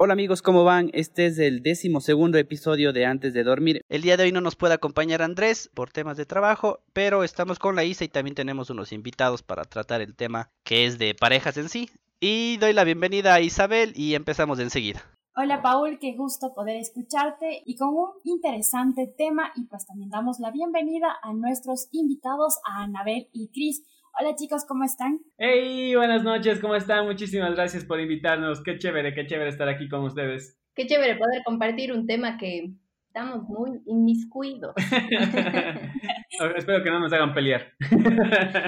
Hola amigos, ¿cómo van? Este es el décimo segundo episodio de Antes de Dormir. El día de hoy no nos puede acompañar Andrés por temas de trabajo, pero estamos con la Isa y también tenemos unos invitados para tratar el tema que es de parejas en sí. Y doy la bienvenida a Isabel y empezamos enseguida. Hola Paul, qué gusto poder escucharte y con un interesante tema y pues también damos la bienvenida a nuestros invitados, a Anabel y Cris. Hola chicos, ¿cómo están? Hey, buenas noches, ¿cómo están? Muchísimas gracias por invitarnos. Qué chévere, qué chévere estar aquí con ustedes. Qué chévere poder compartir un tema que estamos muy inmiscuidos. Espero que no nos hagan pelear.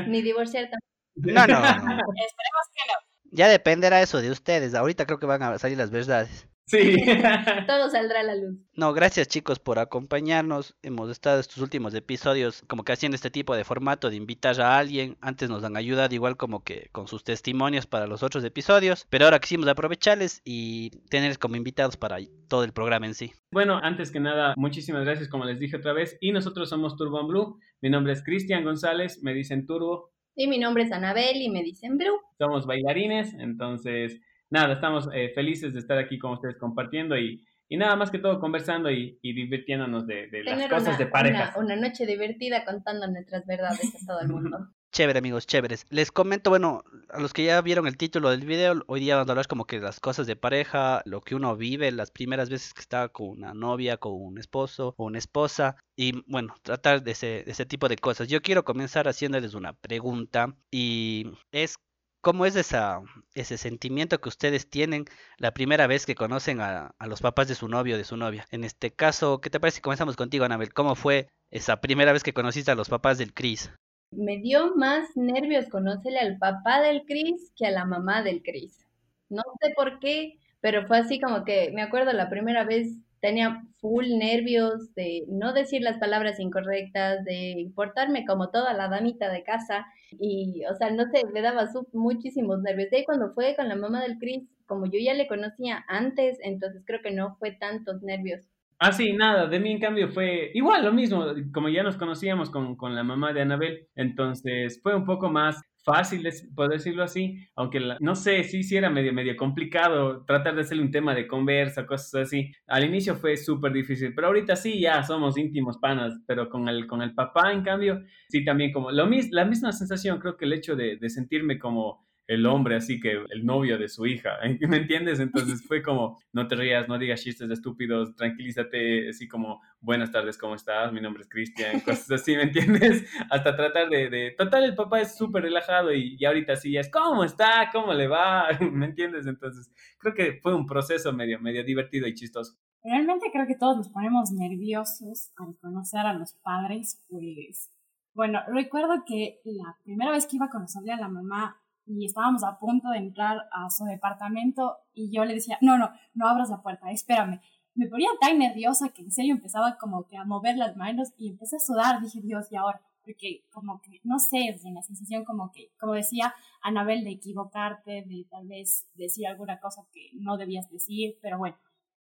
Ni divorciar tampoco. No, no. Esperemos que no. Ya dependerá eso de ustedes. Ahorita creo que van a salir las verdades. Sí. Todo saldrá a la luz. No, gracias chicos por acompañarnos. Hemos estado estos últimos episodios como que haciendo este tipo de formato de invitar a alguien. Antes nos han ayudado igual como que con sus testimonios para los otros episodios. Pero ahora quisimos aprovecharles y tenerles como invitados para todo el programa en sí. Bueno, antes que nada, muchísimas gracias como les dije otra vez. Y nosotros somos Turbo Blue. Mi nombre es Cristian González, me dicen Turbo. Y mi nombre es Anabel y me dicen Blue. Somos bailarines, entonces nada, estamos eh, felices de estar aquí con ustedes compartiendo y, y nada más que todo conversando y, y divirtiéndonos de, de las cosas una, de parejas. Una, una noche divertida contando nuestras verdades a todo el mundo. Chévere amigos, chéveres. Les comento, bueno, a los que ya vieron el título del video, hoy día vamos a hablar como que las cosas de pareja, lo que uno vive, las primeras veces que está con una novia, con un esposo o una esposa, y bueno, tratar de ese, de ese tipo de cosas. Yo quiero comenzar haciéndoles una pregunta y es ¿Cómo es esa, ese sentimiento que ustedes tienen la primera vez que conocen a, a los papás de su novio o de su novia? En este caso, ¿qué te parece si comenzamos contigo, Anabel? ¿Cómo fue esa primera vez que conociste a los papás del Chris? Me dio más nervios conocerle al papá del Chris que a la mamá del Chris. No sé por qué, pero fue así como que me acuerdo la primera vez tenía full nervios de no decir las palabras incorrectas, de portarme como toda la damita de casa y, o sea, no sé, me daba su- muchísimos nervios. De ahí cuando fue con la mamá del Chris, como yo ya le conocía antes, entonces creo que no fue tantos nervios. Ah, sí, nada, de mí en cambio fue igual lo mismo, como ya nos conocíamos con, con la mamá de Anabel, entonces fue un poco más fácil, es- por decirlo así, aunque la- no sé, sí, sí era medio, medio complicado tratar de hacerle un tema de conversa, cosas así. Al inicio fue súper difícil, pero ahorita sí, ya somos íntimos panas, pero con el, con el papá, en cambio, sí también como lo la misma sensación, creo que el hecho de sentirme como el hombre, así que el novio de su hija, ¿me entiendes? Entonces fue como, no te rías, no digas chistes estúpidos, tranquilízate, así como, buenas tardes, ¿cómo estás? Mi nombre es Cristian, cosas así, ¿me entiendes? Hasta tratar de, de... total, el papá es súper relajado y, y ahorita sí ya es, ¿cómo está? ¿Cómo le va? ¿Me entiendes? Entonces creo que fue un proceso medio, medio divertido y chistoso. Realmente creo que todos nos ponemos nerviosos al conocer a los padres, pues bueno, recuerdo que la primera vez que iba a conocerle a la mamá y estábamos a punto de entrar a su departamento y yo le decía, no, no, no abras la puerta, espérame. Me ponía tan nerviosa que en serio empezaba como que a mover las manos y empecé a sudar, dije, Dios, y ahora, porque como que, no sé, es una sensación como que, como decía Anabel, de equivocarte, de tal vez decir alguna cosa que no debías decir, pero bueno,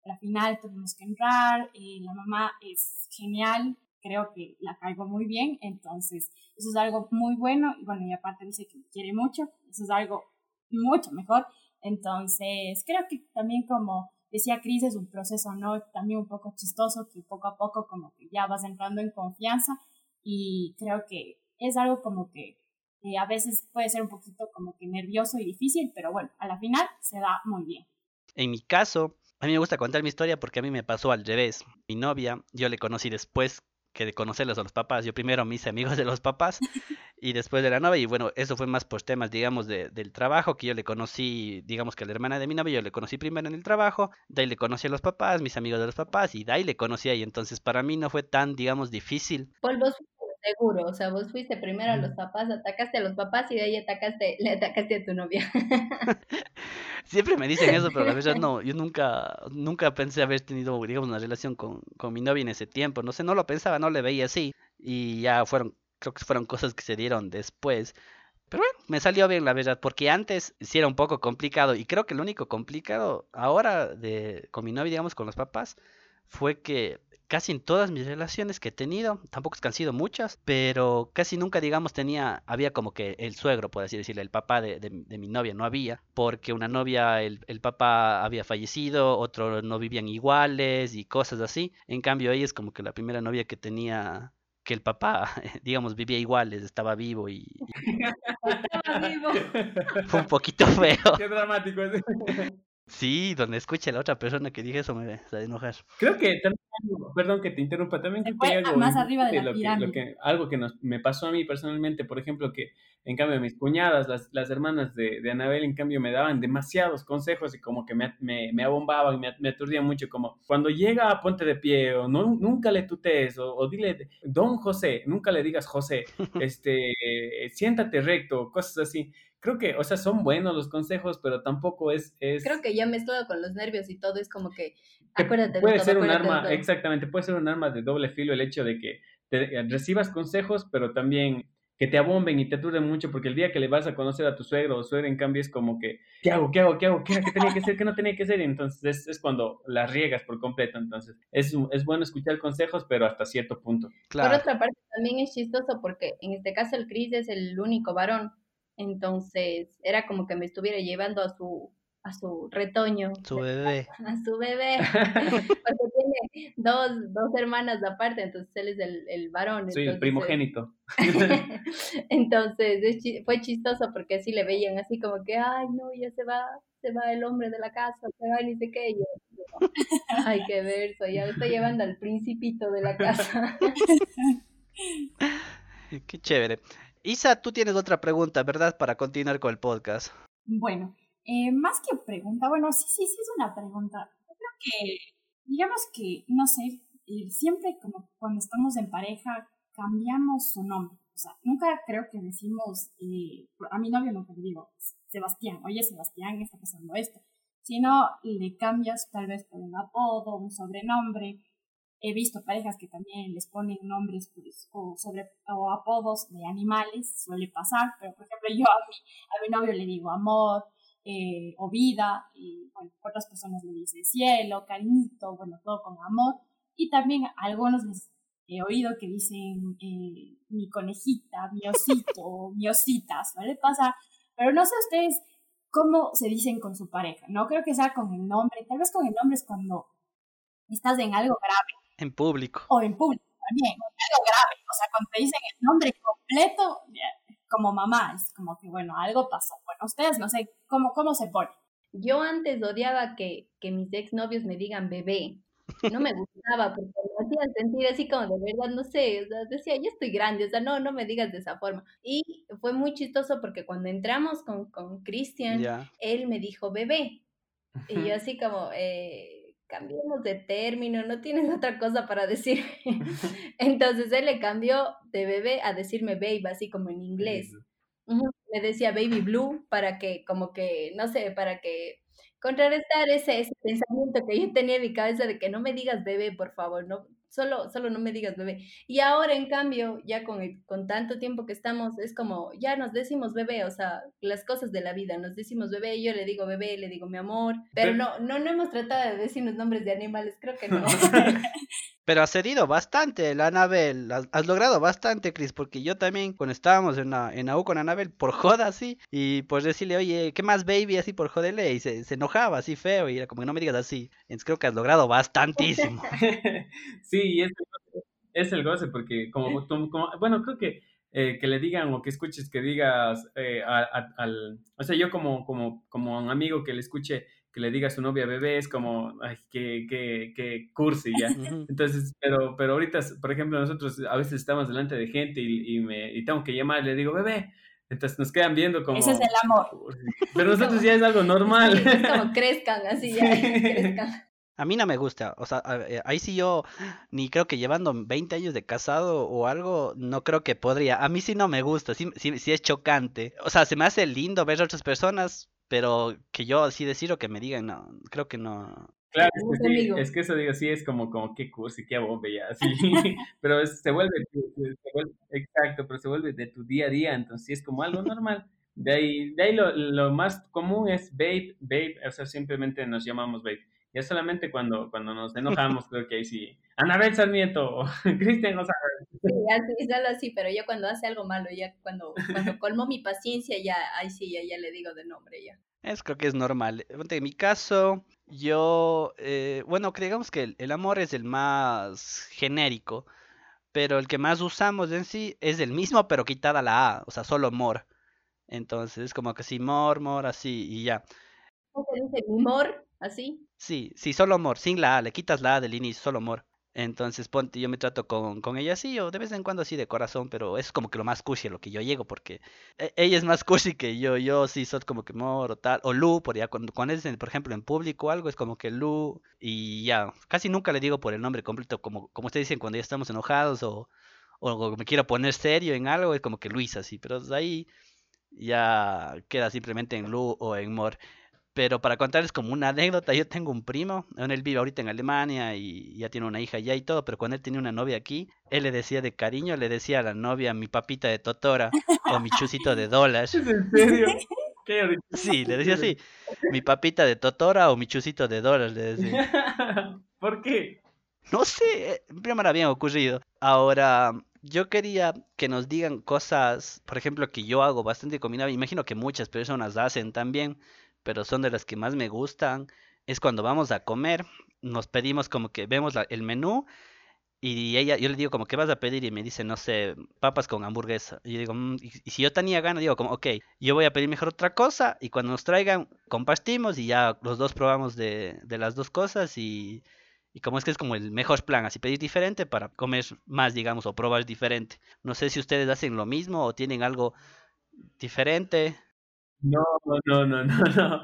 al final tuvimos que entrar, y la mamá es genial, creo que la caigo muy bien, entonces eso es algo muy bueno, y bueno, y aparte dice que me quiere mucho, eso es algo mucho mejor, entonces creo que también como decía Cris, es un proceso, ¿no? También un poco chistoso, que poco a poco como que ya vas entrando en confianza, y creo que es algo como que eh, a veces puede ser un poquito como que nervioso y difícil, pero bueno, a la final se da muy bien. En mi caso, a mí me gusta contar mi historia porque a mí me pasó al revés. Mi novia, yo le conocí después que de conocerlos a los papás. Yo primero me hice amigos de los papás y después de la novia. Y bueno, eso fue más por temas, digamos, de, del trabajo, que yo le conocí, digamos que a la hermana de mi novia, yo le conocí primero en el trabajo, de ahí le conocí a los papás, mis amigos de los papás, y de ahí le conocí a ella. Entonces para mí no fue tan, digamos, difícil. Paul, vos fuiste seguro, o sea, vos fuiste primero a los papás, atacaste a los papás y de ahí atacaste, le atacaste a tu novia. Siempre me dicen eso, pero la verdad no, yo nunca, nunca pensé haber tenido, digamos, una relación con, con mi novia en ese tiempo. No sé, no lo pensaba, no le veía así. Y ya fueron, creo que fueron cosas que se dieron después. Pero bueno, me salió bien la verdad, porque antes sí era un poco complicado. Y creo que lo único complicado ahora de, con mi novia, digamos, con los papás, fue que casi en todas mis relaciones que he tenido, tampoco es que han sido muchas, pero casi nunca, digamos, tenía, había como que el suegro, por así decirlo, el papá de, de, mi novia, no había, porque una novia, el, el, papá había fallecido, otro no vivían iguales y cosas así. En cambio, ella es como que la primera novia que tenía que el papá, digamos, vivía iguales, estaba vivo y... Estaba vivo. Fue un poquito feo. Qué dramático es. Sí, donde escuche a la otra persona que dije eso me va a enojar. Creo que también, perdón que te interrumpa, también creo que hay algo, más arriba de la lo que, lo que, algo que nos, me pasó a mí personalmente, por ejemplo, que en cambio mis cuñadas, las, las hermanas de, de, Anabel, en cambio me daban demasiados consejos y como que me, me, me abombaban, me, me aturdían mucho, como cuando llega ponte de pie o no, nunca le tutees o, o dile, don José, nunca le digas José, este, siéntate recto, cosas así creo que, o sea, son buenos los consejos, pero tampoco es... es... Creo que ya mezclado con los nervios y todo, es como que, acuérdate puede de todo, ser un de arma, exactamente, puede ser un arma de doble filo el hecho de que te, eh, recibas consejos, pero también que te abomben y te aturden mucho, porque el día que le vas a conocer a tu suegro o suegra, en cambio, es como que, ¿qué hago? ¿Qué hago? ¿Qué hago? ¿Qué, qué tenía que hacer? ¿Qué no tenía que hacer? Y entonces es, es cuando las riegas por completo. Entonces, es, es bueno escuchar consejos, pero hasta cierto punto. Claro. Por otra parte, también es chistoso porque en este caso el Chris es el único varón. Entonces era como que me estuviera llevando a su a su retoño, Su bebé. a su bebé, porque tiene dos, dos hermanas aparte, entonces él es el, el varón. Soy el entonces, primogénito. entonces es chi- fue chistoso porque así le veían así como que, ay, no, ya se va, se va el hombre de la casa, se va y ni sé qué. Y yo, ay, qué verso, ya me estoy llevando al principito de la casa. Qué chévere. Isa, tú tienes otra pregunta, ¿verdad? Para continuar con el podcast. Bueno, eh, más que pregunta, bueno, sí, sí, sí es una pregunta. Yo creo que, digamos que, no sé, eh, siempre como cuando estamos en pareja cambiamos su nombre. O sea, nunca creo que decimos, eh, a mi novio nunca le digo, Sebastián, oye Sebastián, está pasando esto. Sino le cambias tal vez por un apodo, un sobrenombre. He visto parejas que también les ponen nombres pues, o, sobre, o apodos de animales, suele pasar, pero por ejemplo yo a mi, a mi novio le digo amor, eh, o vida, y bueno, otras personas le dicen cielo, cariñito, bueno, todo con amor. Y también a algunos les he oído que dicen eh, mi conejita, mi osito, mi osita, suele pasar. Pero no sé ustedes cómo se dicen con su pareja. No creo que sea con el nombre. Tal vez con el nombre es cuando estás en algo grave En público. o en público también, algo grave. O sea, cuando te dicen el nombre completo, como mamá, es como que, bueno, algo pasó. Bueno, ustedes no sé cómo, cómo se pone. Yo antes odiaba que, que mis exnovios me digan bebé. No me gustaba porque me hacían sentir así como de verdad, no sé, o sea, decía, yo estoy grande, o sea, no, no me digas de esa forma. Y fue muy chistoso porque cuando entramos con, con Cristian, Ya. él me dijo bebé. Y yo así como, eh, cambiemos de término, no tienes otra cosa para decir. Entonces él le cambió de bebé a decirme babe, así como en inglés. Ujú, Me decía baby blue para que, como que, no sé, para que contrarrestar ese, ese pensamiento que yo tenía en mi cabeza de que no me digas bebé, por favor, no, solo, solo no me digas bebé. Y ahora, en cambio, ya con, el- con tanto tiempo que estamos, es como, ya nos decimos bebé, o sea, las cosas de la vida, nos decimos bebé, yo le digo bebé, le digo mi amor, pero Pero- no, no, no hemos tratado de decirnos nombres de animales, creo que no. Pero has cedido bastante, la Anabel. Has, has logrado bastante, Chris, porque yo también, cuando estábamos en la, en la U con Anabel, por joda así, y por decirle, oye, ¿qué más, baby? Así por joderle, y se, se enojaba así feo, y era como que no me digas así. Entonces creo que has logrado bastantísimo. sí, es, el goce, es el goce, porque como, bueno, creo que eh, que le digan o que escuches que digas eh, a- a- al, o sea, yo como, como, como un amigo que le escuche que le diga a su novia bebé es como, ay, que, que, que cursi ya. Entonces, pero, pero ahorita, por ejemplo, nosotros a veces estamos delante de gente y, y me, y tengo que llamar y le digo, bebé. Entonces nos quedan viendo como... Ese es el amor. Pero nosotros ya es algo normal. Sí, es como crezcan, así ya, crezcan. A mí no me gusta, o sea, eh, ahí sí yo, ni creo que llevando 20 años de casado o algo, no creo que podría. A mí sí no me gusta, sí, sí, sí es chocante. O sea, se me hace lindo ver a otras personas, pero que yo así decir o que me digan, no, creo que no. Claro, es que, sí, es que eso digo, sí es como, como qué cursi, qué bombe ya, así. pero es- se vuelve, tu- se vuelve- exacto, pero se vuelve de tu día a día, entonces sí es como algo normal. De ahí, de ahí lo, lo más común es babe, babe, o sea, simplemente nos llamamos babe. Ya solamente cuando, cuando nos enojamos, creo que ahí sí. Anabel Sarmiento o Cristian González. Sí, así, solo así, pero ya cuando hace algo malo, ya cuando, cuando colmo mi paciencia, ya, ahí sí, ya, ya le digo de nombre, ya. Es creo que es normal. En mi caso, yo, eh, bueno, digamos que el, el amor es el más genérico, pero el que más usamos en sí es el mismo, pero quitada la A, o sea, solo mor. Entonces, es como que sí, mor, mor, así, y ya. ¿Cómo se dice? ¿Mor? ¿Así? Sí, sí, solo mor, sin la A, le quitas la A del inicio, solo mor. Entonces, ponte, yo me trato con, con ella así, o de vez en cuando así de corazón, pero es como que lo más cushy a lo que yo llego, porque e- ella es más cushy que yo, yo sí soy como que mor o tal, o Lu, por ya, cuando, cuando es, en- por ejemplo, en público o algo, es como que Lu, y ya, casi nunca le digo por el nombre completo, como, como ustedes dicen cuando ya estamos enojados, o, o me quiero poner serio en algo, es como que Luis así, pero de ahí ya queda simplemente en Lu o en Mor. Pero para contarles como una anécdota, yo tengo un primo, él vive ahorita en Alemania y ya tiene una hija allá y todo, pero cuando él tenía una novia aquí, él le decía de cariño, le decía a la novia mi papita de Totora o mi chusito de dólar. ¿Es en serio? Qué. Sí, le decía así, mi papita de Totora o mi chusito de dólar, le decía. ¿Por qué? No sé, eh, primero me había ocurrido. Ahora, yo quería que nos digan cosas, por ejemplo, que yo hago bastante combinado. Imagino que muchas personas hacen también, pero son de las que más me gustan. Es cuando vamos a comer, nos pedimos como que vemos el menú y ella, yo le digo como, ¿qué vas a pedir? Y me dice, no sé, papas con hamburguesa. Y yo digo, "Mm", y, y si yo tenía ganas, digo como, ok, yo voy a pedir mejor otra cosa y cuando nos traigan, compartimos y ya los dos probamos de, de las dos cosas y, y como es que es como el mejor plan, así pedir diferente para comer más, digamos, o probar diferente. No sé si ustedes hacen lo mismo o tienen algo diferente. No, no, no, no, no.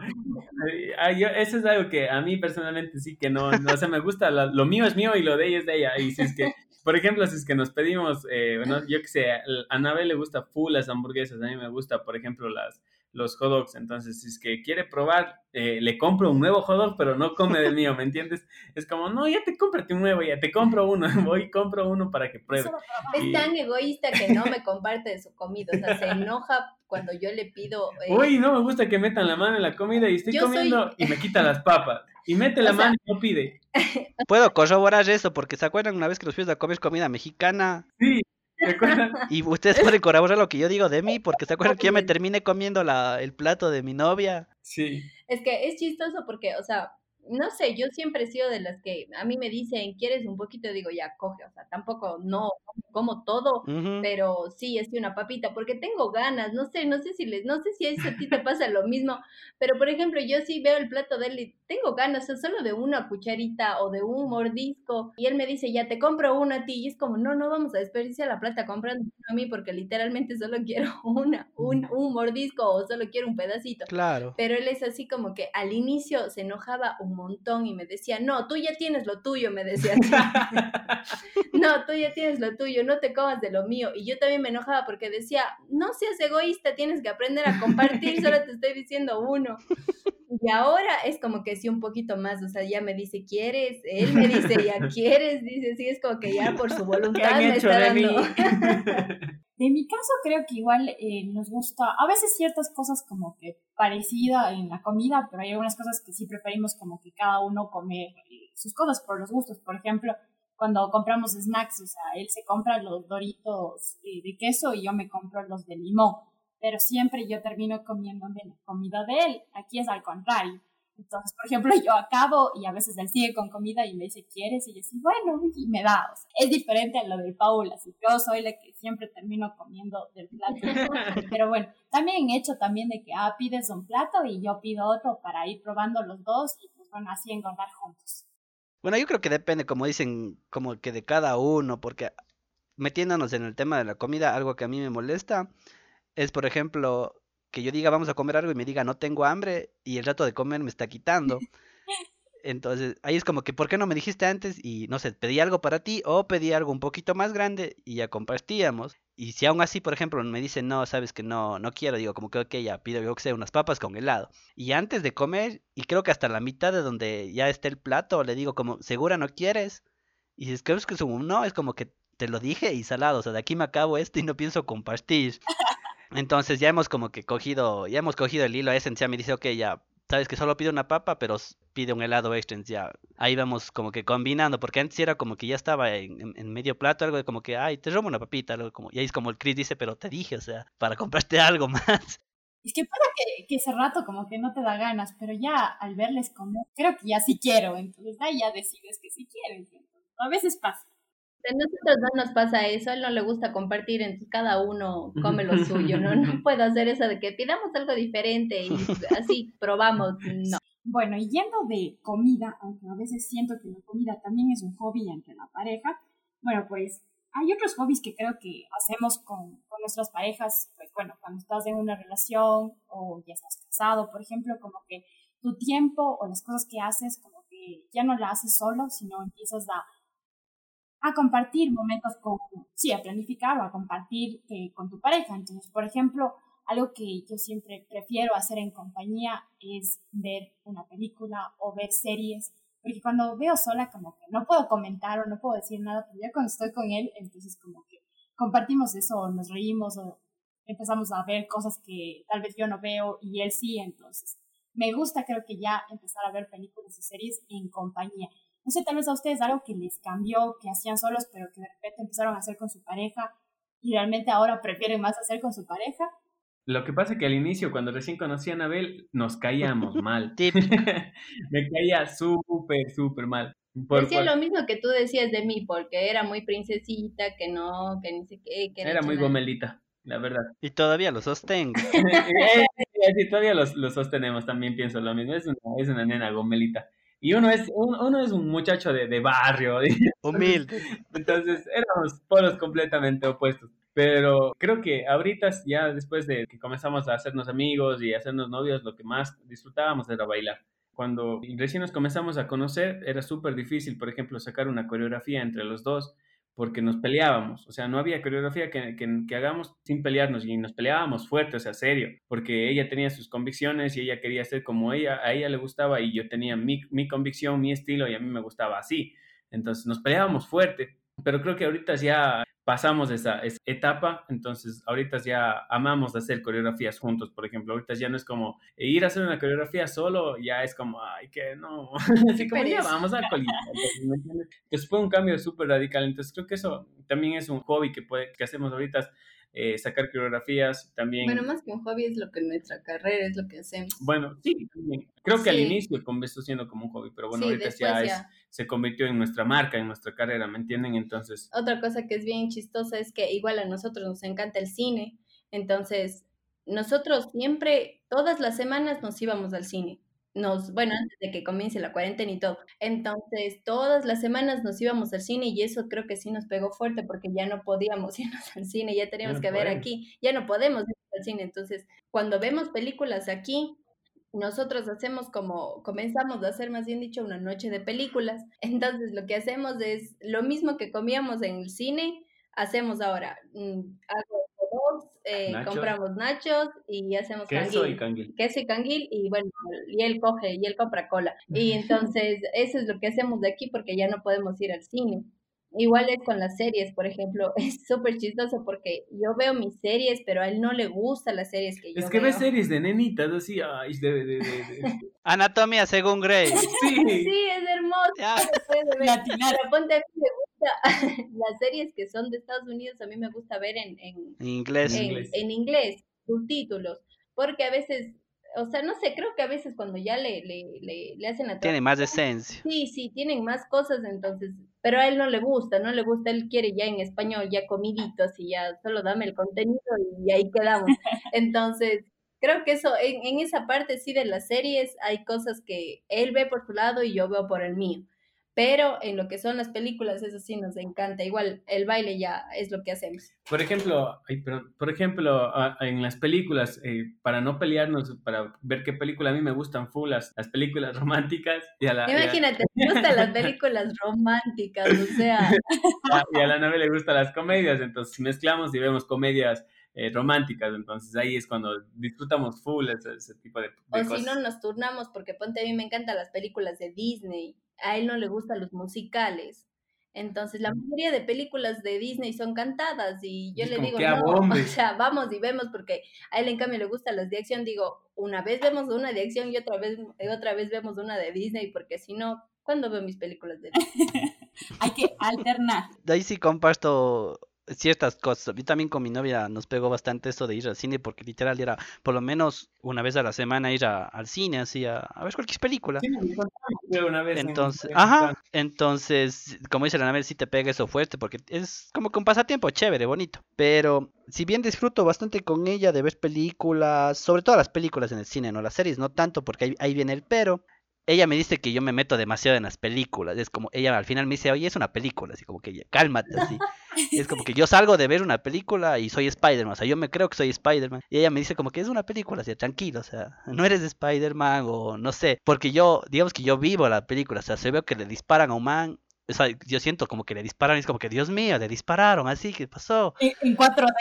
Yo- eso es algo que a mí personalmente sí que no, no, o sea, me gusta, la- lo mío es mío y lo de ella es de ella. Y si es que, por ejemplo, si es que nos pedimos, eh, bueno, yo que sé, a Anabel le gusta full las hamburguesas, a mí me gusta, por ejemplo, las, los hot dogs. Entonces, si es que quiere probar, eh, le compro un nuevo hot dog, pero no come del mío, ¿me entiendes? Es como, no, ya te cómprate un nuevo, ya te compro uno, voy y compro uno para que pruebe. Es Y- tan egoísta que no me comparte de su comida, o sea, se enoja cuando yo le pido... eh, Uy, no me gusta que metan la mano en la comida y estoy Yo soy- comiendo y me quita las papas. Y mete la O sea- mano y no pide. Puedo corroborar eso porque se acuerdan una vez que nos fuimos a comer comida mexicana Sí, ¿te acuerdas? y ustedes pueden corroborar lo que yo digo de mí porque se acuerdan que yo me terminé comiendo la, el plato de mi novia. Sí. Es que es chistoso porque, o sea, no sé, yo siempre he sido de las que a mí me dicen, ¿quieres un poquito? Digo, ya, coge, o sea, tampoco, no, como todo, pero sí, es una papita, porque tengo ganas, no sé, no sé si les, no sé si a ti te pasa lo mismo, pero por ejemplo, yo sí veo el plato de él y tengo ganas, o sea, solo de una cucharita o de un mordisco, y él me dice, ya te compro una a ti, y es como, no, no vamos a desperdiciar la plata comprando a mí, porque literalmente solo quiero una, un, un mordisco o solo quiero un pedacito. Claro. Pero él es así como que al inicio se enojaba un montón y me decía, no, tú ya tienes lo tuyo, me decía no, tú ya tienes lo tuyo, no te comas de lo mío. Y yo también me enojaba porque decía, no seas egoísta, tienes que aprender a compartir, solo te estoy diciendo uno. Y ahora es como que sí un poquito más, o sea, ya me dice, ¿quieres? Él me dice, ya quieres, dice, sí, es como que ya por su ¿Qué voluntad me está dando. En mi caso creo que igual eh, nos gusta, a veces ciertas cosas como que parecida en la comida, pero hay algunas cosas que sí preferimos como que cada uno comer eh, sus cosas por los gustos. Por ejemplo, cuando compramos snacks, o sea, él se compra los doritos eh, de queso y yo me compro los de limón, pero siempre yo termino comiéndome la comida de él. Aquí es al contrario. Entonces, por ejemplo, yo acabo y a veces él sigue con comida y me dice, ¿quieres? Y yo sí, bueno, y me da. O sea, es diferente a lo del Paul, así yo soy la que siempre termino comiendo del plato. Pero bueno, también he hecho también de que, ah, pides un plato y yo pido otro para ir probando los dos y pues bueno, así engordar juntos. Bueno, yo creo que depende, como dicen, como que de cada uno, porque metiéndonos en el tema de la comida, algo que a mí me molesta es, por ejemplo, que yo diga vamos a comer algo y me diga no tengo hambre y el rato de comer me está quitando. Entonces, ahí es como que, ¿por qué no me dijiste antes? Y no sé, pedí algo para ti o pedí algo un poquito más grande y ya compartíamos. Y si aún así, por ejemplo, me dicen, no, sabes que no, no quiero, digo, como que, ok, ya pido, yo que sé, unas papas con helado. Y antes de comer, y creo que hasta la mitad de donde ya está el plato, le digo como, ¿segura no quieres? Y si es que es que es un no, es como que te lo dije y salado, o sea, de aquí me acabo esto y no pienso compartir. Entonces ya hemos como que cogido, ya hemos cogido el hilo ese, ya me dice, ok, ya sabes que solo pide una papa, pero pide un helado extra, ya ahí vamos como que combinando, porque antes era como que ya estaba en, medio plato, algo de como que, ay, te robo una papita, algo como, y ahí es como el Chris dice, pero te dije, o sea, para comprarte algo más. Es que puede que, que, ese rato como que no te da ganas, pero ya al verles comer, creo que ya sí quiero, entonces ahí ya decides que sí quieres. A veces pasa. A nosotros no nos pasa eso, a él no le gusta compartir, entonces cada uno come lo suyo, ¿no? No puedo hacer eso de que pidamos algo diferente y así probamos, no. Bueno, y yendo de comida, aunque a veces siento que la comida también es un hobby entre la pareja, bueno, pues hay otros hobbies que creo que hacemos con, con nuestras parejas, pues bueno, cuando estás en una relación o ya estás casado, por ejemplo, como que tu tiempo o las cosas que haces, como que ya no la haces solo, sino empiezas a a compartir momentos con, sí, a planificar o a compartir eh, con tu pareja. Entonces, por ejemplo, algo que yo siempre prefiero hacer en compañía es ver una película o ver series, porque cuando veo sola como que no puedo comentar o no puedo decir nada, pero ya cuando estoy con él, entonces como que compartimos eso, o nos reímos o empezamos a ver cosas que tal vez yo no veo y él sí, entonces me gusta creo que ya empezar a ver películas y series en compañía no sé, tal vez a ustedes algo que les cambió, que hacían solos, pero que de repente empezaron a hacer con su pareja y realmente ahora prefieren más hacer con su pareja. Lo que pasa es que al inicio, cuando recién conocí a Anabel, nos caíamos mal. Me caía súper, súper mal. Decía lo mismo que tú decías de mí, porque era muy princesita, que no, que ni sé qué. Que era muy gomelita, la verdad. Y todavía lo sostengo. sí, todavía lo, sostenemos, también pienso lo mismo. Es una, es una nena gomelita. Y uno es, uno, es un muchacho de, de barrio. Humilde. Entonces éramos polos completamente opuestos. Pero creo que ahorita, ya después de que comenzamos a hacernos amigos y hacernos novios, lo que más disfrutábamos era bailar. Cuando recién nos comenzamos a conocer, era súper difícil, por ejemplo, sacar una coreografía entre los dos porque nos peleábamos, o sea, no había coreografía que, que, hagamos sin pelearnos y nos peleábamos fuerte, o sea, serio, porque ella tenía sus convicciones y ella quería ser como ella, a ella le gustaba y yo tenía mi, mi convicción, mi estilo y a mí me gustaba así. Entonces nos peleábamos fuerte, pero creo que ahorita ya pasamos esa, esa, etapa, entonces ahorita ya amamos hacer coreografías juntos, por ejemplo, ahorita ya no es como ir a hacer una coreografía solo, ya es como, ay, que no, así como ya vamos a colita. Entonces fue un cambio súper radical, entonces creo que eso también es un hobby que, puede, que hacemos ahorita, eh, sacar coreografías también. Bueno, más que un hobby es lo que nuestra carrera es lo que hacemos. Bueno, sí, creo que al inicio comenzó siendo como un hobby, pero bueno, ahorita ya, se convirtió en nuestra marca, en nuestra carrera, ¿me entienden? Entonces... Otra cosa que es bien chistosa es que igual a nosotros nos encanta el cine, entonces nosotros siempre, todas las semanas nos íbamos al cine nos, bueno, antes de que comience la cuarentena y todo. Entonces, todas las semanas nos íbamos al cine y eso creo que sí nos pegó fuerte porque ya no podíamos irnos al cine, ya teníamos que ver aquí, ya no podemos ir al cine. Entonces, cuando vemos películas aquí, nosotros hacemos como, comenzamos a hacer más bien dicho una noche de películas. Entonces, lo que hacemos es lo mismo que comíamos en el cine, hacemos ahora mm, algo eh, compramos nachos y hacemos queso y canguil. Queso y canguil y bueno, y él coge y él compra cola. Y entonces eso es lo que hacemos de aquí porque ya no podemos ir al cine. Igual es con las series, por ejemplo, es súper chistoso porque yo veo mis series, pero a él no le gustan las series que yo Es que ve series de nenitas, así, ay, de, de, de, Anatomía según Grey. Sí, sí es hermoso. Ya. Pero ponte a mí las series que son de Estados Unidos a mí me gusta ver en, en, inglés. En, inglés, subtítulos, porque a veces, o sea, no sé, creo que a veces cuando ya le, le, le, hacen la Tiene más esencia. Sí, sí, tienen más cosas, entonces, pero a él no le gusta, no le gusta, él quiere ya en español, ya comiditos y ya solo dame el contenido y ahí quedamos. Entonces, creo que eso, en, en esa parte sí de las series hay cosas que él ve por su lado y yo veo por el mío pero en lo que son las películas, eso sí nos encanta. Igual el baile ya es lo que hacemos. Por ejemplo, por ejemplo, en las películas, eh, para no pelearnos, para ver qué película a mí me gustan full, las, las películas románticas. Y a la, Imagínate, me gustan las películas románticas, o sea. y a la novia le gustan las comedias, entonces mezclamos y vemos comedias eh, románticas, entonces ahí es cuando disfrutamos full ese, tipo de, de o si no, nos turnamos, porque ponte a mí me encantan las películas de Disney a él no le gustan los musicales. Entonces, la mayoría de películas de Disney son cantadas y yo Es le digo, que no, abombe. o sea, vamos y vemos porque a él en cambio le gustan las de acción. Digo, una vez vemos una de acción y otra vez, y otra vez vemos una de Disney porque si no, ¿cuándo veo mis películas de Disney? Hay que alternar. De ahí sí comparto ciertas cosas. A mí también con mi novia nos pegó bastante eso de ir al cine porque literal era por lo menos una vez a la semana ir a- al cine así a, a ver cualquier película. Sí, una vez en- Entonces, en- ajá, entonces, como dice la Anabel, sí te pega eso fuerte porque es como que un pasatiempo chévere, bonito. Pero si bien disfruto bastante con ella de ver películas, sobre todo las películas en el cine, no las series, no tanto porque ahí, ahí viene el pero. Ella me dice que yo me meto demasiado en las películas. Es como, ella al final me dice, oye, es una película, así como que ella, cálmate, así. Es como que yo salgo de ver una película y soy Spider-Man, o sea, yo me creo que soy Spider-Man. Y ella me dice como que es una película, así, tranquilo, o sea, no eres Spider-Man o no sé. Porque yo, digamos que yo vivo la película, o sea, se veo que le disparan a un man. O sea, yo siento como que le disparan y es como que, Dios mío, le dispararon, así, ¿qué pasó? En, en 4D,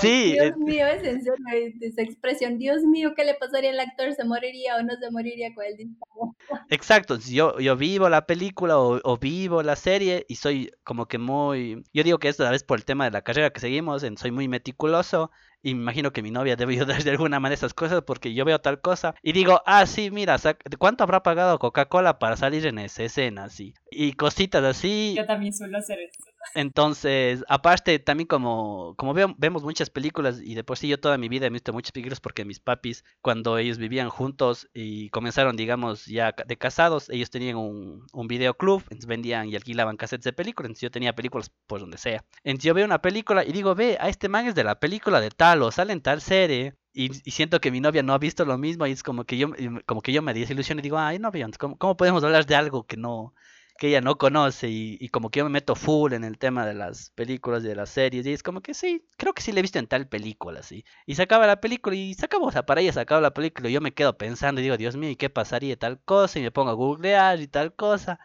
Sí, Dios eh, mío, es en serio esa expresión. Dios mío, ¿qué le pasaría al actor? ¿Se moriría o no se moriría con el disparo? Exacto, yo, yo vivo la película o, o vivo la serie y soy como que muy... Yo digo que esto a veces por el tema de la carrera que seguimos, en- soy muy meticuloso imagino que mi novia debe ayudar de alguna manera esas cosas porque yo veo tal cosa y digo, ah, sí, mira, sac- ¿de ¿cuánto habrá pagado Coca-Cola para salir en esa escena? Así? Y cositas así. Yo también suelo hacer eso. Entonces, aparte, también como, como veo- vemos muchas películas, y de por sí yo toda mi vida he visto muchas películas porque mis papis, cuando ellos vivían juntos y comenzaron, digamos, ya de casados, ellos tenían un, un videoclub, vendían y alquilaban cassettes de películas, entonces yo tenía películas por donde sea. Entonces yo veo una película y digo, ve, a este man es de la película de tal o sale en tal serie. Y, siento que mi novia no ha visto lo mismo y es como que yo, como que yo me desilusiono y digo, ay, entonces, ¿cómo, cómo podemos hablar de algo que no, que ella no conoce y, y como que yo me meto full en el tema de las películas y de las series y es como que sí, creo que sí le he visto en tal película, sí. Y se acaba la película y se acabó, o sea, para ella se acaba la película y yo me quedo pensando y digo, Dios mío, ¿y qué pasaría tal cosa? Y me pongo a googlear y tal cosa.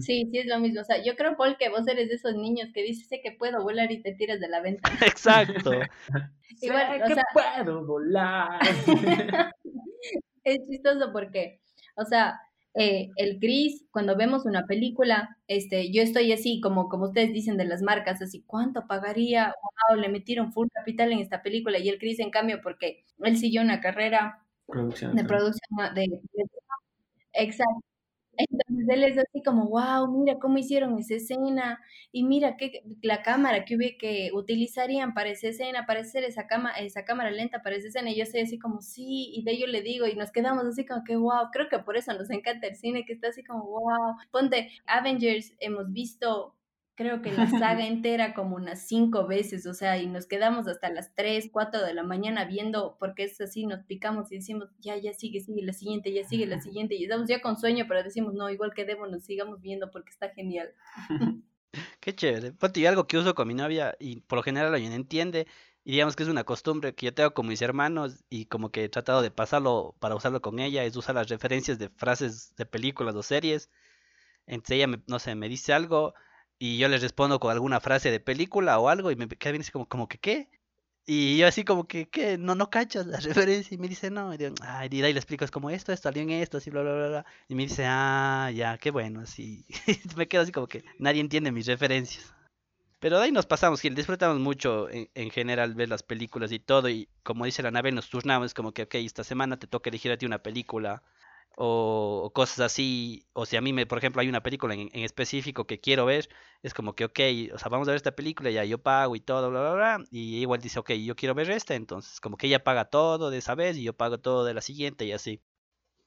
Sí, sí, es lo mismo. O sea, yo creo, Paul, que vos eres de esos niños que dices, sé que puedo volar y te tiras de la ventana. Exacto. Igual, Sé o que sea- puedo volar. es chistoso porque, o sea, eh, el Chris, cuando vemos una película, este, yo estoy así, como, como ustedes dicen de las marcas, así, ¿cuánto pagaría? Wow, le metieron full capital en esta película. Y el Chris, en cambio, porque él siguió una carrera Producción. de producción de, de- exacto. Entonces él es así como, wow, mira cómo hicieron esa escena y mira que la cámara que que utilizarían para esa escena, para hacer esa cama, esa cámara lenta para esa escena. Y yo soy así como, sí, y de ello le digo y nos quedamos así como que, wow, creo que por eso nos encanta el cine, que está así como, wow. Ponte, Avengers hemos visto, creo que la saga entera como unas cinco veces, o sea, y nos quedamos hasta las 3, 4 de la mañana viendo, porque es así, nos picamos y decimos, ya, ya sigue, sigue la siguiente, ya sigue la siguiente, y estamos ya con sueño, pero decimos, no, igual quedémonos, sigamos viendo porque está genial. Qué chévere. Yo algo que uso con mi novia y por lo general no entiende y digamos que es una costumbre que yo tengo con mis hermanos y como que he tratado de pasarlo para usarlo con ella es usar las referencias de frases de películas o series. Entonces ella, me- no sé, me dice algo y yo le respondo con alguna frase de película o algo y me queda bien así como, como que ¿qué? Y yo así como que, ¿qué? No, no cachas la referencia y me dice, no, y ay, y ahí le explico, como esto, esto, salió en esto, así, bla, bla, bla, bla. Y me dice, ah, ya, qué bueno, así. me quedo así como que nadie entiende mis referencias. Pero de ahí nos pasamos, Gil, disfrutamos mucho en, en general ver las películas y todo, y como dice la nave, nos turnamos, como que, ok, esta semana te toca elegir a ti una película, o, cosas así, o si a mí, me, por ejemplo, hay una película en, en específico que quiero ver, es como que, ok, o sea, vamos a ver esta película, ya yo pago y todo, bla, bla, bla, y igual dice, ok, yo quiero ver esta, entonces como que ella paga todo de esa vez y yo pago todo de la siguiente y así.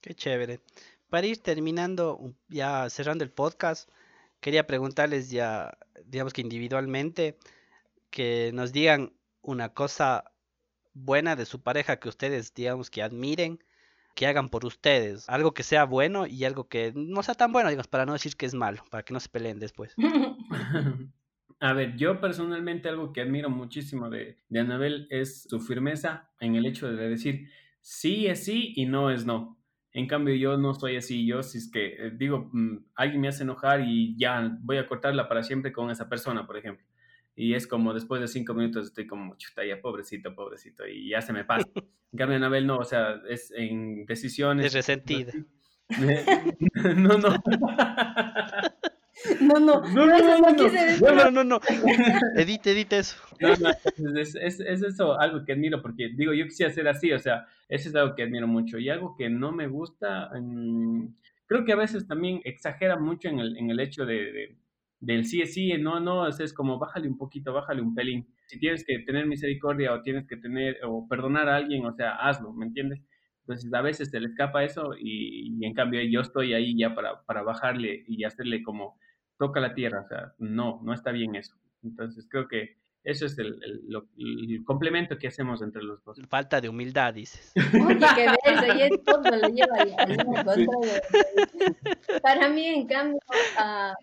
Qué chévere. Para ir terminando, ya cerrando el podcast, quería preguntarles ya, digamos que individualmente, que nos digan una cosa buena de su pareja que ustedes, digamos, que admiren, que hagan por ustedes, algo que sea bueno y algo que no sea tan bueno, digamos, para no decir que es malo, para que no se peleen después. A ver, yo personalmente algo que admiro muchísimo de, de Anabel es su firmeza en el hecho de decir sí es sí y no es no. En cambio, yo no soy así. Yo, si es que eh, digo, mm, alguien me hace enojar y ya voy a cortarla para siempre con esa persona, por ejemplo. Y es como después de cinco minutos estoy como, chuta, ya pobrecito, pobrecito, y ya se me pasa. En cambio, Anabel no, o sea, es en decisiones. Es resentida. no, no. No, no, No, no. No, no, no, no. Edite, edite eso. No, no, es, es, es eso algo que admiro, porque digo, yo quisiera ser así, o sea, eso es algo que admiro mucho. Y algo que no me gusta, mm, creo que a veces también exagera mucho en el, en el hecho de, de- del sí es sí, no, no, o sea, es como bájale un poquito, bájale un pelín. Si tienes que tener misericordia o tienes que tener, o perdonar a alguien, o sea, hazlo, ¿me entiendes? Entonces a veces se le escapa eso y, y en cambio yo estoy ahí ya para, para bajarle y hacerle como toca la tierra, o sea, no, no está bien eso. Entonces creo que eso es el, el- lo- el complemento que hacemos entre los dos. Falta de humildad, dices. Ves, oye, todo lo lleva contra de- Para mí, en cambio, ah,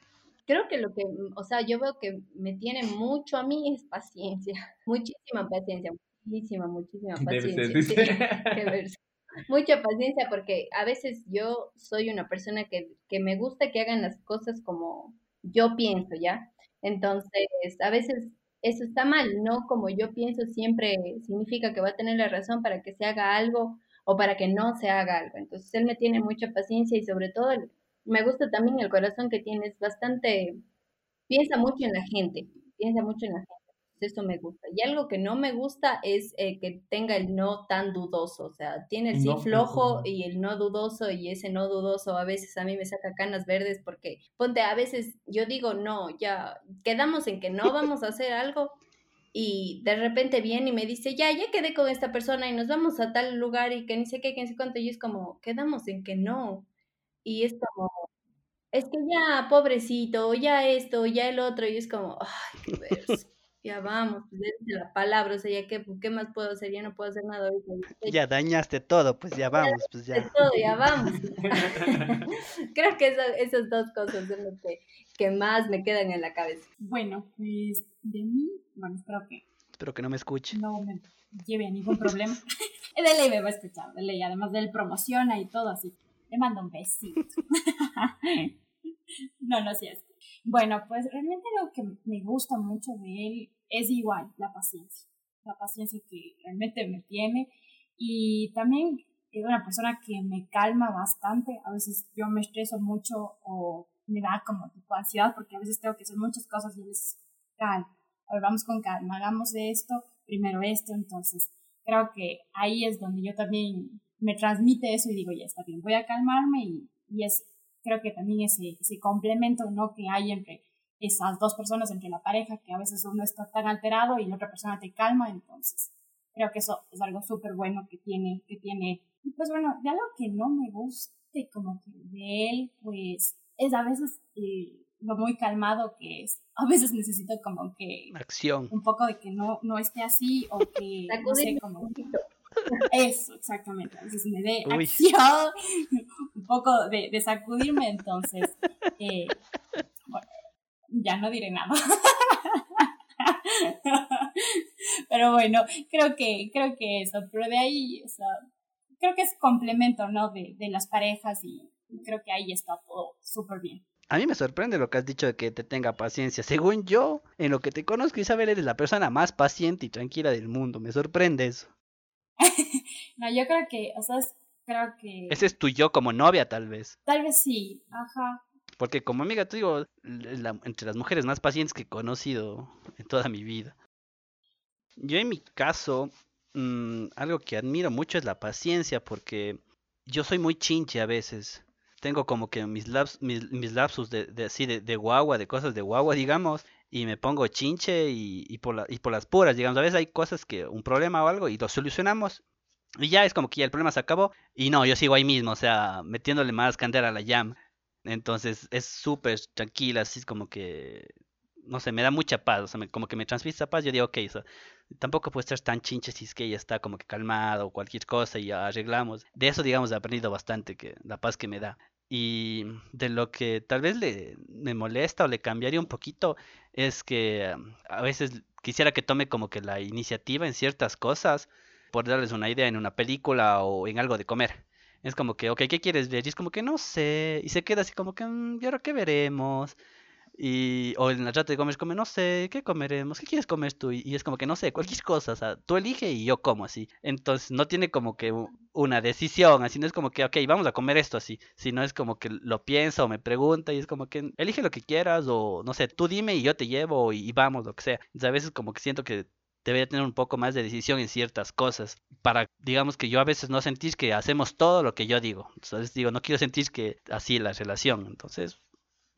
creo que lo que, o sea, yo veo que me tiene mucho a mí es paciencia, muchísima paciencia, muchísima, muchísima Debe ser, paciencia. sí, verso. Mucha paciencia porque a veces yo soy una persona que, que me gusta que hagan las cosas como yo pienso, ¿ya? Entonces, a veces eso está mal, no como yo pienso siempre significa que va a tener la razón para que se haga algo o para que no se haga algo. Entonces, él me tiene mucha paciencia y sobre todo el- me gusta también el corazón que tiene, es bastante, piensa mucho en la gente, piensa mucho en la gente. Eso me gusta. Y algo que no me gusta es eh, que tenga el no tan dudoso. O sea, tiene el sí No flojo flojo. y el no dudoso y ese no dudoso a veces a mí me saca canas verdes porque, ponte, a veces yo digo, no, ya quedamos en que no vamos a hacer algo y de repente viene y me dice, ya, ya quedé con esta persona y nos vamos a tal lugar y que ni sé qué, que ni sé cuánto. Y es como, quedamos en que no. Y es como, es que ya, pobrecito, ya esto, ya el otro, y es como, ay, qué verso. Ya vamos, pues la palabra, o sea, ya qué, ¿qué más puedo hacer? Ya no puedo hacer nada ahorita. ya dañaste todo, pues ya vamos, pues ya. todo, ya vamos. Creo que eso- esas dos cosas son las que, que más me quedan en la cabeza. Bueno, pues de mí, bueno, espero que Espero que no me escuche. no me lleve a ningún problema. de ley me va a escuchar, de ley. Además de él promociona y todo así. Le mando un besito. no, no sé. Bueno, pues realmente lo que me gusta mucho de él es igual, la paciencia. La paciencia que realmente me tiene. Y también es una persona que me calma bastante. A veces yo me estreso mucho o me da como tipo ansiedad porque a veces tengo que hacer muchas cosas y a veces calma. Vamos con calma, hagamos esto, primero esto, entonces creo que ahí es donde yo también me transmite eso y digo, ya está bien, voy a calmarme y, y es, creo que también ese, ese complemento ¿no? que hay entre esas dos personas, entre la pareja, que a veces uno está tan alterado y la otra persona te calma, entonces creo que eso es algo súper bueno que tiene, que tiene, y pues bueno, de algo que no me guste como que de él, pues es a veces eh, lo muy calmado que es, a veces necesito como que Acción. un poco de que no, no esté así o que, no sé, como un poquito. Eso, exactamente. Veces me dé acción, un poco de, de sacudirme, entonces, eh, bueno, ya no diré nada. Pero bueno, creo que, creo que eso, pero de ahí, o sea, creo que es complemento, ¿no? De, de las parejas y creo que ahí está todo súper bien. A mí me sorprende lo que has dicho de que te tenga paciencia. Según yo, en lo que te conozco, Isabel, eres la persona más paciente y tranquila del mundo. Me sorprende eso. No, yo creo que, o sea, es- creo que Ese es tu yo como novia, tal vez. tal vez sí, ajá. Porque como amiga, te digo, la- entre las mujeres más pacientes que he conocido en toda mi vida. Yo en mi caso, mm, algo que admiro mucho es la paciencia, porque yo soy muy chinche a veces. Tengo como que mis, laps, mis, mis lapsus de, de así de, de guagua, de cosas de guagua, digamos, y me pongo chinche y, y por la, y por las puras, digamos. A veces hay cosas que, un problema o algo, y lo solucionamos. Y ya es como que ya el problema se acabó. Y no, yo sigo ahí mismo, o sea, metiéndole más candela a la llama. Entonces es súper tranquila, así es como que, no sé, me da mucha paz, o sea, me- como que me transmite esa paz, yo digo, ok, tampoco puede estar tan chinche si es que ella está como que calmada o cualquier cosa y ya arreglamos. De eso, digamos, he aprendido bastante, que la paz que me da. Y de lo que tal vez le me molesta o le cambiaría un poquito es que um, a veces quisiera que tome como que la iniciativa en ciertas cosas, por darles una idea en una película o en algo de comer. Es como que, ok, ¿qué quieres ver? Y es como que no sé. Y se queda así como que, "Mm, ¿y ahora qué veremos? Y, o en la trata de comer, come, no sé, ¿qué comeremos? ¿Qué quieres comer tú? Y, es como que no sé, cualquier cosa, o sea, tú elige y yo como así. Entonces no tiene como que una decisión, así no es como que, ok, vamos a comer esto así, sino es como que lo piensa o me pregunta y es como que elige lo que quieras o no sé, tú dime y yo te llevo y, vamos, lo que sea. Entonces a veces como que siento que debería tener un poco más de decisión en ciertas cosas para digamos que yo a veces no sentís que hacemos todo lo que yo digo entonces digo no quiero sentir que así la relación entonces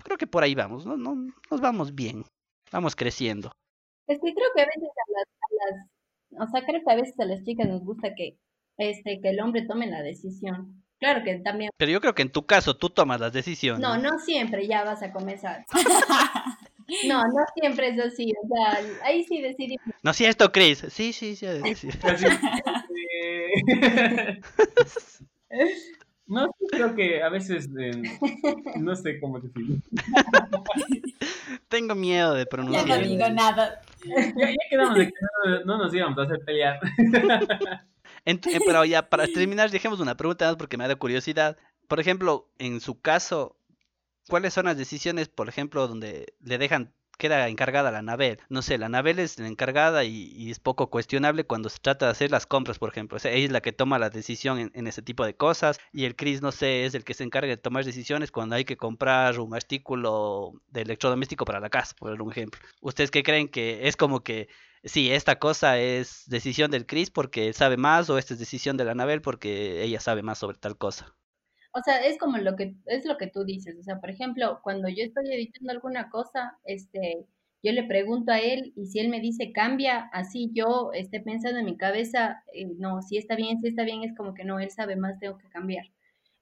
creo que por ahí vamos, ¿no? no nos vamos bien, vamos creciendo. Es que creo que a veces a las, o sea, creo que a veces a las chicas nos gusta que, este, que el hombre tome la decisión. Claro que también. Pero yo creo que en tu caso tú tomas las decisiones. No, no siempre ya vas a comenzar. No, no siempre es así, o sea, ahí sí decidí. No es esto, Chris. Sí, sí, sí, sí. No, creo que a veces eh, no sé cómo decirlo. Tengo miedo de pronunciar. Ya no digo nada. Ya, quedamos de que no, nos íbamos a hacer pelear. Eh, pero ya, para terminar, dejemos una pregunta más porque me da curiosidad. Por ejemplo, en su caso, ¿cuáles son las decisiones, por ejemplo, donde le dejan queda encargada la Nabel. No sé, la Nabel es la encargada y, es poco cuestionable cuando se trata de hacer las compras, por ejemplo. ella es la que toma la decisión en, ese tipo de cosas y el Chris, no sé, es el que se encarga de tomar decisiones cuando hay que comprar un artículo de electrodoméstico para la casa, por ejemplo. ¿Ustedes qué creen que es como que sí, esta cosa es decisión del Chris porque sabe más o esta es decisión de la Nabel porque ella sabe más sobre tal cosa? O sea, es como lo que, es lo que tú dices. O sea, por ejemplo, cuando yo estoy editando alguna cosa, este, yo le pregunto a él y si él me dice cambia, así yo esté pensando en mi cabeza, eh, no, si está bien, si está bien, es como que no, él sabe más, tengo que cambiar.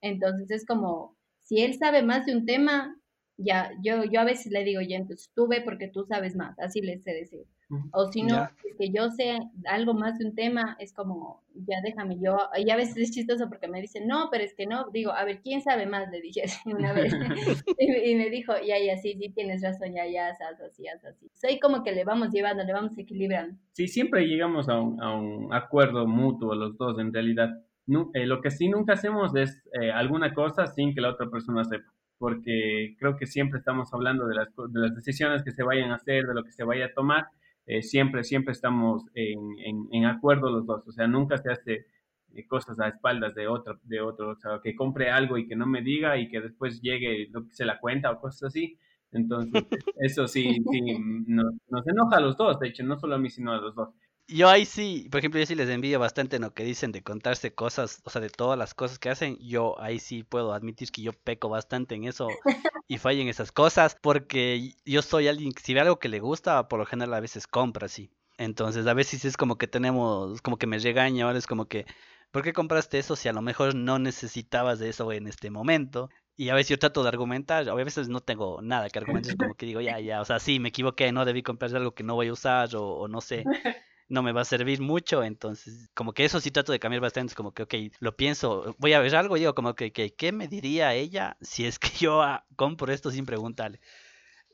Entonces es como, si él sabe más de un tema, ya, yo, yo a veces le digo, ya, entonces tú ve porque tú sabes más, así le sé decir. O si no, es que yo sé algo más de un tema, es como, ya déjame yo, y a veces es chistoso porque me dicen, no, pero es que no, digo, a ver, ¿quién sabe más? Le dije así una vez, y, me dijo, ya, ya, sí, sí, tienes razón, ya, ya, así, así, así. Soy como que le vamos llevando, le vamos equilibrando. Sí, siempre llegamos a un, a un acuerdo mutuo los dos, en realidad. No, eh, lo que sí nunca hacemos es eh, alguna cosa sin que la otra persona sepa porque creo que siempre estamos hablando de las, de las decisiones que se vayan a hacer, de lo que se vaya a tomar, eh, siempre, siempre estamos en, en, acuerdo los dos, o sea, nunca se hace eh, cosas a espaldas de otro, de otro, o sea, que compre algo y que no me diga y que después llegue lo que se la cuenta o cosas así. Entonces, eso sí, sí nos, nos enoja a los dos, de hecho, no solo a mí, sino a los dos yo ahí sí, por ejemplo, yo sí les envío bastante en lo que dicen de contarse cosas, o sea, de todas las cosas que hacen. Yo ahí sí puedo admitir que yo peco bastante en eso y fallo en esas cosas, porque yo soy alguien que si ve algo que le gusta, por lo general a veces compra, sí. Entonces, a veces es como que tenemos, como que me regaña, ahora es como que, ¿por qué compraste eso si a lo mejor no necesitabas de eso en este momento? Y a veces yo trato de argumentar, a veces no tengo nada que argumentar, es como que digo, ya, ya, o sea, sí, me equivoqué, no debí comprar algo que no voy a usar o, o no sé no me va a servir mucho, entonces como que eso sí trato de cambiar bastante, es como que, ok, lo pienso, voy a ver algo y digo como que, ¿qué me diría ella si es que yo ah, compro esto sin preguntarle?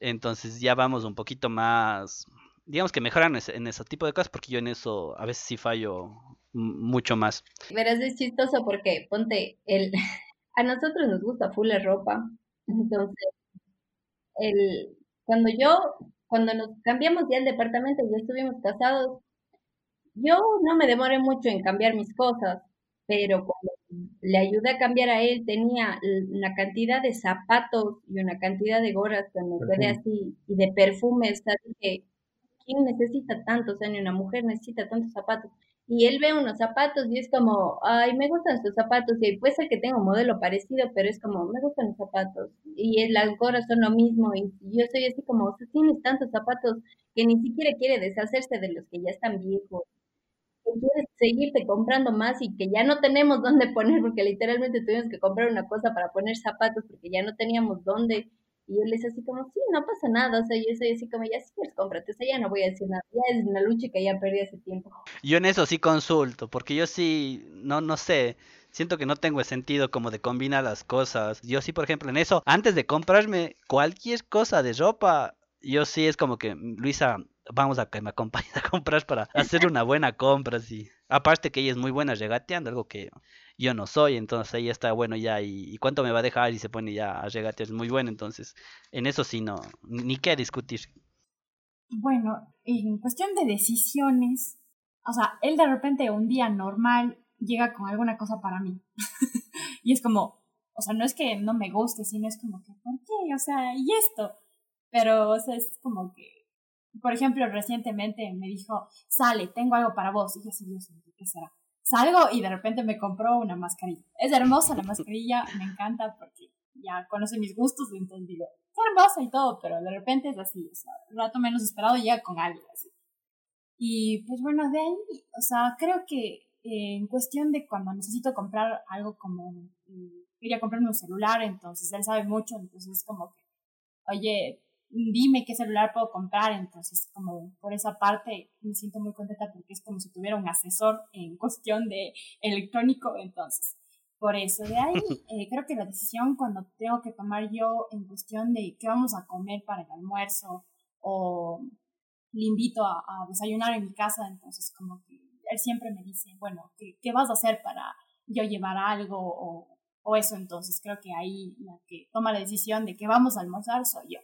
Entonces ya vamos un poquito más, digamos que mejoran en ese tipo de cosas, porque yo en eso a veces sí fallo mucho más. Verás, es chistoso porque, ponte, el, a nosotros nos gusta full ropa, entonces, el, cuando yo, cuando nos cambiamos ya el departamento, ya estuvimos casados, yo no me demoré mucho en cambiar mis cosas, pero cuando le ayudé a cambiar a él, tenía una cantidad de zapatos y una cantidad de gorras que me quedé así, y de perfumes, dije, ¿quién necesita tanto? O sea, ni una mujer necesita tantos zapatos. Y él ve unos zapatos y es como, ay, me gustan estos zapatos. Y puede ser que tenga un modelo parecido, pero es como, me gustan los zapatos. Y las gorras son lo mismo. Y yo soy así como, o sea, tienes tantos zapatos que ni siquiera quiere deshacerse de los que ya están viejos quieres seguirte comprando más y que ya no tenemos dónde poner, porque literalmente tuvimos que comprar una cosa para poner zapatos porque ya no teníamos dónde. Y él es así como, sí, no pasa nada, o sea, yo soy así como, ya si quieres cómprate, o sea, ya no voy a decir nada, ya es una lucha que ya perdí hace tiempo. Yo en eso sí consulto, porque yo sí, no, no sé, siento que no tengo sentido como de combinar las cosas. Yo sí, por ejemplo, en eso, antes de comprarme cualquier cosa de ropa, yo sí es como que, Luisa, vamos a que me acompañes a comprar para hacer una buena compra, sí. Aparte que ella es muy buena regateando, algo que yo no soy, entonces ella está bueno ya, y, cuánto me va a dejar y se pone ya a regatear, es muy bueno, entonces en eso sí no, ni qué discutir. Bueno, en cuestión de decisiones, o sea, él de repente un día normal llega con alguna cosa para mí. y es como, o sea, no es que no me guste, sino es como que, ¿por qué? O sea, ¿y esto? Pero, o sea, es como que, por ejemplo, recientemente me dijo, sale, tengo algo para vos. Y yo así, Dios ¿qué será? Salgo y de repente me compró una mascarilla. Es hermosa la mascarilla, me encanta porque ya conoce mis gustos, entonces digo, qué hermosa y todo, pero de repente es así, o sea, un rato menos esperado llega con algo así. Y pues bueno, de ahí, o sea, creo que eh, en cuestión de cuando necesito comprar algo como, eh, quería comprarme un celular, entonces él sabe mucho, entonces es como que, oye, dime qué celular puedo comprar, entonces como por esa parte me siento muy contenta porque es como si tuviera un asesor en cuestión de electrónico, entonces por eso de ahí eh, creo que la decisión cuando tengo que tomar yo en cuestión de qué vamos a comer para el almuerzo o le invito a, desayunar en mi casa, entonces como que él siempre me dice, bueno, ¿qué, qué vas a hacer para yo llevar algo o, o eso? Entonces creo que ahí la que toma la decisión de que vamos a almorzar soy yo.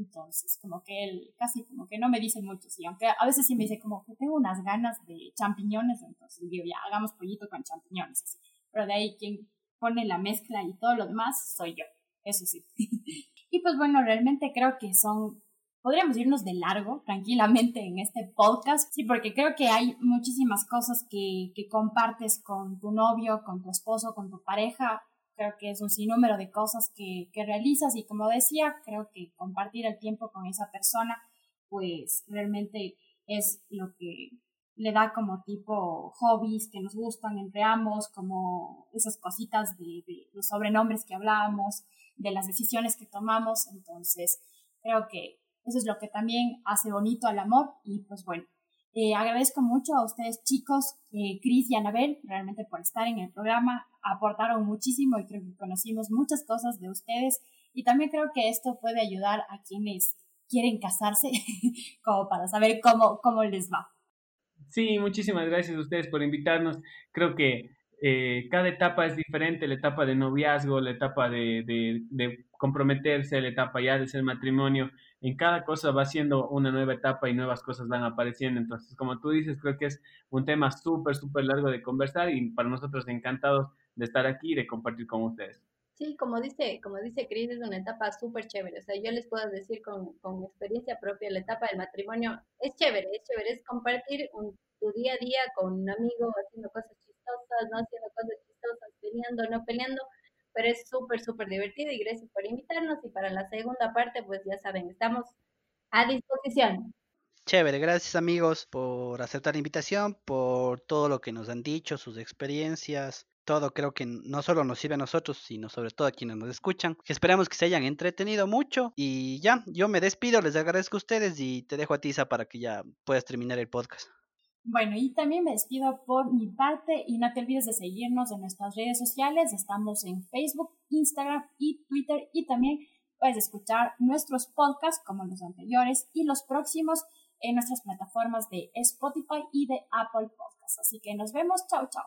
Entonces, como que él casi como que no me dice mucho, sí, aunque a veces sí me dice como que tengo unas ganas de champiñones, entonces digo, ya hagamos pollito con champiñones. Pero de ahí quien pone la mezcla y todo lo demás soy yo, eso sí. y pues bueno, realmente creo que son, podríamos irnos de largo tranquilamente en este podcast, sí, porque creo que hay muchísimas cosas que, que compartes con tu novio, con tu esposo, con tu pareja, creo que es un sinnúmero de cosas que, que realizas y como decía, creo que compartir el tiempo con esa persona, pues realmente es lo que le da como tipo hobbies que nos gustan entre ambos, como esas cositas de, los sobrenombres que hablábamos, de las decisiones que tomamos. Entonces, creo que eso es lo que también hace bonito al amor y pues bueno, eh, agradezco mucho a ustedes chicos, eh, Cris y Anabel, realmente por estar en el programa. Aportaron muchísimo y creo que conocimos muchas cosas de ustedes. Y también creo que esto puede ayudar a quienes quieren casarse, como para saber cómo, cómo les va. Sí, muchísimas gracias a ustedes por invitarnos. Creo que eh, cada etapa es diferente, la etapa de noviazgo, la etapa de, de, comprometerse, la etapa ya de ser matrimonio. En cada cosa va siendo una nueva etapa y nuevas cosas van apareciendo. Entonces, como tú dices, creo que es un tema súper, súper largo de conversar y para nosotros encantados de estar aquí y de compartir con ustedes. Sí, como dice, como dice Cris, es una etapa súper chévere. O sea, yo les puedo decir con, con experiencia propia, la etapa del matrimonio es chévere, es chévere, es compartir un, tu día a día con un amigo, haciendo cosas no haciendo cosas chistosas, peleando, no peleando, pero es súper, súper divertido y gracias por invitarnos y para la segunda parte, pues ya saben, estamos a disposición. Chévere, gracias amigos por aceptar la invitación, por todo lo que nos han dicho, sus experiencias, todo creo que no solo nos sirve a nosotros, sino sobre todo a quienes nos escuchan. Esperamos que se hayan entretenido mucho y ya, yo me despido, les agradezco a ustedes y te dejo a Tisa para que ya puedas terminar el podcast. Bueno, y también me despido por mi parte y no te olvides de seguirnos en nuestras redes sociales. Estamos en Facebook, Instagram y Twitter y también puedes escuchar nuestros podcasts como los anteriores y los próximos en nuestras plataformas de Spotify y de Apple Podcasts. Así que nos vemos. Chao, chao.